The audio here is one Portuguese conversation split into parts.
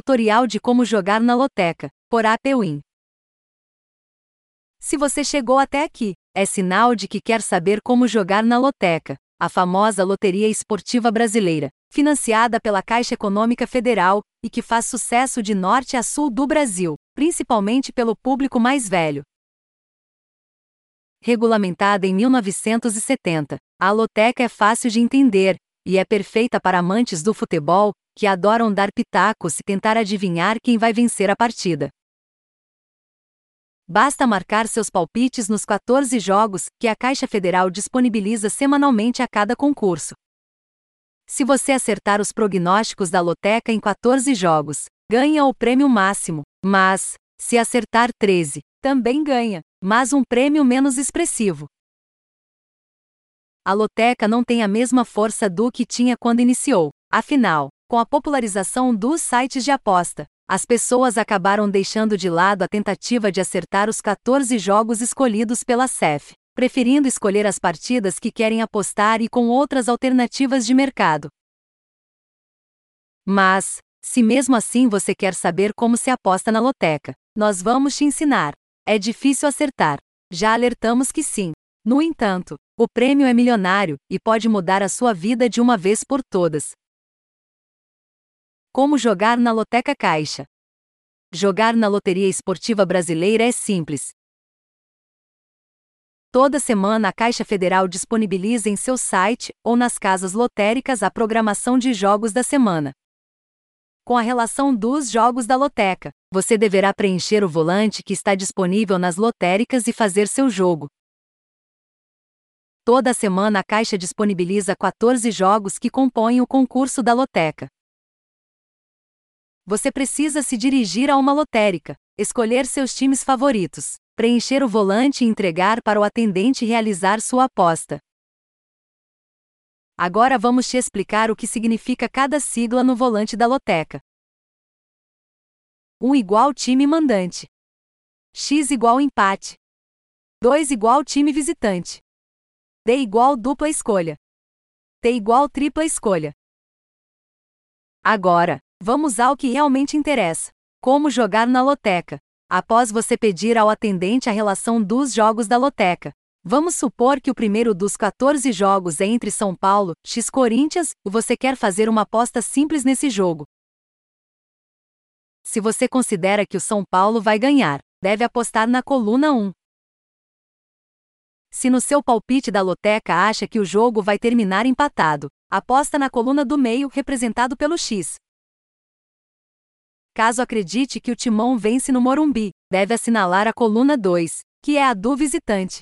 Tutorial de como jogar na loteca, por APWin. Se você chegou até aqui, é sinal de que quer saber como jogar na loteca, a famosa Loteria Esportiva Brasileira, financiada pela Caixa Econômica Federal e que faz sucesso de norte a sul do Brasil, principalmente pelo público mais velho. Regulamentada em 1970, a loteca é fácil de entender e é perfeita para amantes do futebol que adoram dar pitacos e tentar adivinhar quem vai vencer a partida. Basta marcar seus palpites nos 14 jogos que a Caixa Federal disponibiliza semanalmente a cada concurso. Se você acertar os prognósticos da loteca em 14 jogos, ganha o prêmio máximo, mas, se acertar 13, também ganha, mas um prêmio menos expressivo. A loteca não tem a mesma força do que tinha quando iniciou, afinal, com a popularização dos sites de aposta, as pessoas acabaram deixando de lado a tentativa de acertar os 14 jogos escolhidos pela CEF, preferindo escolher as partidas que querem apostar e com outras alternativas de mercado. Mas, se mesmo assim você quer saber como se aposta na loteca, nós vamos te ensinar. É difícil acertar. Já alertamos que sim. No entanto, o prêmio é milionário e pode mudar a sua vida de uma vez por todas. Como jogar na Loteca Caixa? Jogar na Loteria Esportiva Brasileira é simples. Toda semana a Caixa Federal disponibiliza em seu site ou nas casas lotéricas a programação de jogos da semana. Com a relação dos jogos da loteca, você deverá preencher o volante que está disponível nas lotéricas e fazer seu jogo. Toda semana a Caixa disponibiliza 14 jogos que compõem o concurso da loteca você precisa se dirigir a uma lotérica, escolher seus times favoritos, preencher o volante e entregar para o atendente realizar sua aposta. Agora vamos te explicar o que significa cada sigla no volante da loteca. 1 igual time mandante. X igual empate. 2 igual time visitante. D igual dupla escolha. T igual tripla escolha. Agora, Vamos ao que realmente interessa: como jogar na loteca. Após você pedir ao atendente a relação dos jogos da loteca, vamos supor que o primeiro dos 14 jogos é entre São Paulo, X Corinthians, e você quer fazer uma aposta simples nesse jogo. Se você considera que o São Paulo vai ganhar, deve apostar na coluna 1. Se no seu palpite da loteca acha que o jogo vai terminar empatado, aposta na coluna do meio representado pelo X. Caso acredite que o Timão vence no Morumbi, deve assinalar a coluna 2, que é a do visitante.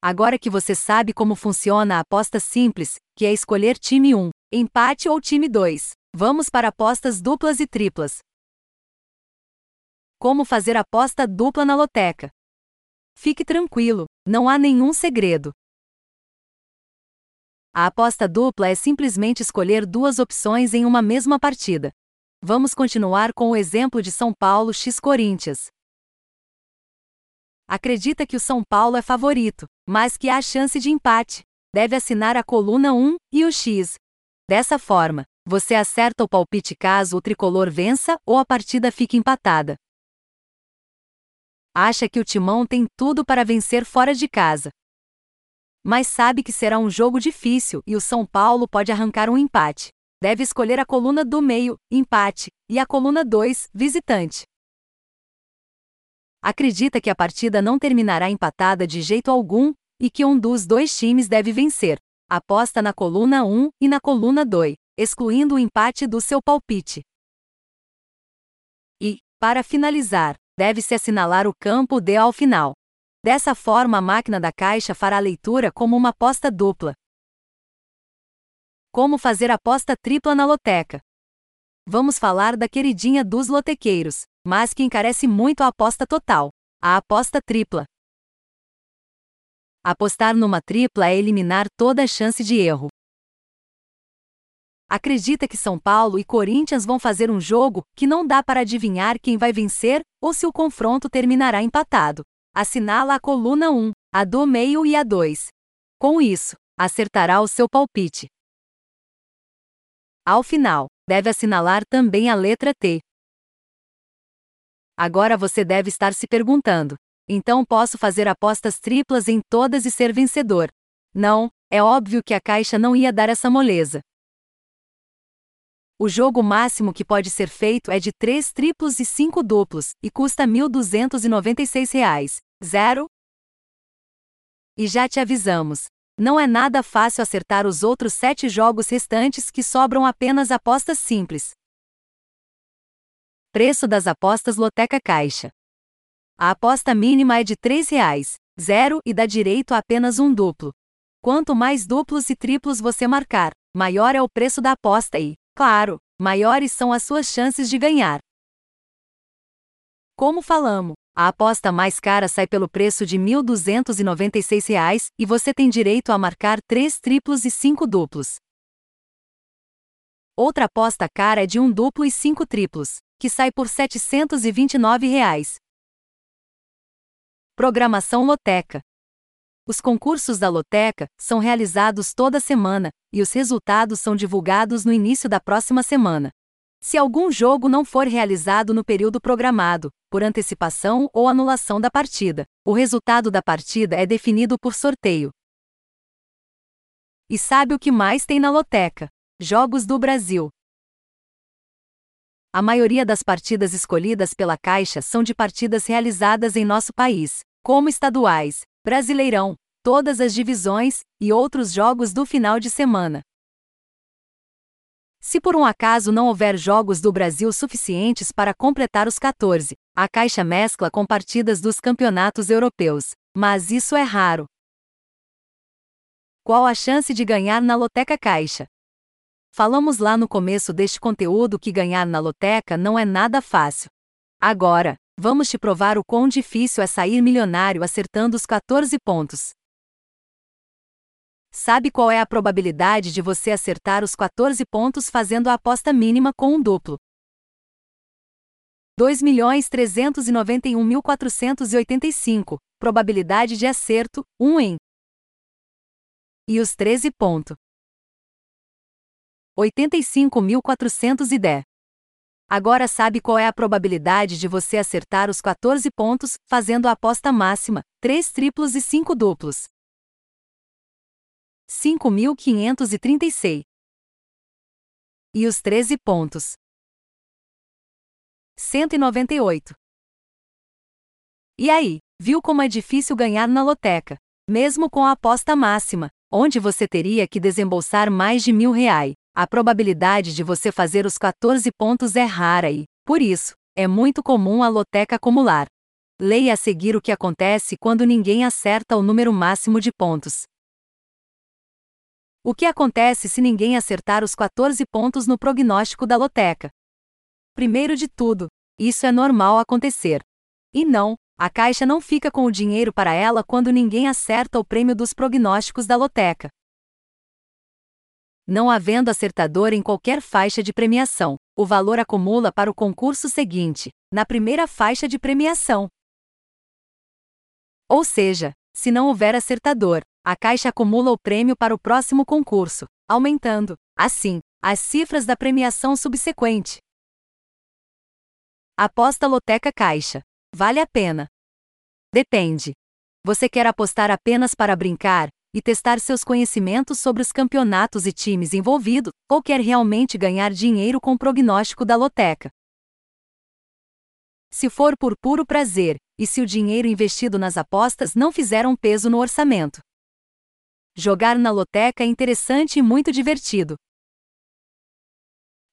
Agora que você sabe como funciona a aposta simples, que é escolher time 1, empate ou time 2, vamos para apostas duplas e triplas. Como fazer aposta dupla na loteca? Fique tranquilo, não há nenhum segredo. A aposta dupla é simplesmente escolher duas opções em uma mesma partida. Vamos continuar com o exemplo de São Paulo x Corinthians. Acredita que o São Paulo é favorito, mas que há chance de empate. Deve assinar a coluna 1 e o X. Dessa forma, você acerta o palpite caso o tricolor vença ou a partida fique empatada. Acha que o Timão tem tudo para vencer fora de casa. Mas sabe que será um jogo difícil e o São Paulo pode arrancar um empate deve escolher a coluna do meio, empate, e a coluna 2, visitante. Acredita que a partida não terminará empatada de jeito algum e que um dos dois times deve vencer. Aposta na coluna 1 e na coluna 2, excluindo o empate do seu palpite. E, para finalizar, deve-se assinalar o campo D ao final. Dessa forma, a máquina da caixa fará a leitura como uma aposta dupla, como fazer aposta tripla na loteca. Vamos falar da queridinha dos lotequeiros, mas que encarece muito a aposta total, a aposta tripla. Apostar numa tripla é eliminar toda a chance de erro. Acredita que São Paulo e Corinthians vão fazer um jogo que não dá para adivinhar quem vai vencer ou se o confronto terminará empatado. Assinala a coluna 1, a do meio e a 2. Com isso, acertará o seu palpite. Ao final, deve assinalar também a letra T. Agora você deve estar se perguntando: então posso fazer apostas triplas em todas e ser vencedor? Não, é óbvio que a Caixa não ia dar essa moleza. O jogo máximo que pode ser feito é de 3 triplos e 5 duplos, e custa R$ 1.296. Zero? E já te avisamos. Não é nada fácil acertar os outros 7 jogos restantes que sobram apenas apostas simples. Preço das apostas Loteca Caixa. A aposta mínima é de R$ 3,00, zero e dá direito a apenas um duplo. Quanto mais duplos e triplos você marcar, maior é o preço da aposta e, Claro, maiores são as suas chances de ganhar. Como falamos, a aposta mais cara sai pelo preço de R$ 1.296 e você tem direito a marcar 3 triplos e 5 duplos. Outra aposta cara é de um duplo e 5 triplos, que sai por 729 reais. Programação Loteca os concursos da Loteca são realizados toda semana, e os resultados são divulgados no início da próxima semana. Se algum jogo não for realizado no período programado, por antecipação ou anulação da partida, o resultado da partida é definido por sorteio. E sabe o que mais tem na Loteca? Jogos do Brasil. A maioria das partidas escolhidas pela Caixa são de partidas realizadas em nosso país, como estaduais, Brasileirão, todas as divisões e outros jogos do final de semana. Se por um acaso não houver jogos do Brasil suficientes para completar os 14, a Caixa mescla com partidas dos campeonatos europeus, mas isso é raro. Qual a chance de ganhar na Loteca Caixa? Falamos lá no começo deste conteúdo que ganhar na Loteca não é nada fácil. Agora, vamos te provar o quão difícil é sair milionário acertando os 14 pontos. Sabe qual é a probabilidade de você acertar os 14 pontos fazendo a aposta mínima com um duplo? 2.391.485, probabilidade de acerto, 1 em. E os 13 pontos? 85.410. Agora sabe qual é a probabilidade de você acertar os 14 pontos, fazendo a aposta máxima, 3 triplos e 5 duplos. 5.536. E os 13 pontos. 198. E aí, viu como é difícil ganhar na loteca? Mesmo com a aposta máxima, onde você teria que desembolsar mais de mil reais. A probabilidade de você fazer os 14 pontos é rara e, por isso, é muito comum a loteca acumular. Leia a seguir o que acontece quando ninguém acerta o número máximo de pontos. O que acontece se ninguém acertar os 14 pontos no prognóstico da loteca? Primeiro de tudo, isso é normal acontecer. E não, a caixa não fica com o dinheiro para ela quando ninguém acerta o prêmio dos prognósticos da loteca não havendo acertador em qualquer faixa de premiação, o valor acumula para o concurso seguinte, na primeira faixa de premiação. Ou seja, se não houver acertador, a Caixa acumula o prêmio para o próximo concurso, aumentando, assim, as cifras da premiação subsequente. Aposta Loteca Caixa. Vale a pena? Depende. Você quer apostar apenas para brincar, e testar seus conhecimentos sobre os campeonatos e times envolvidos, ou quer realmente ganhar dinheiro com o prognóstico da loteca. Se for por puro prazer, e se o dinheiro investido nas apostas não fizer um peso no orçamento. Jogar na loteca é interessante e muito divertido.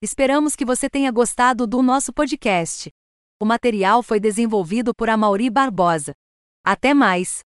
Esperamos que você tenha gostado do nosso podcast. O material foi desenvolvido por Amauri Barbosa. Até mais!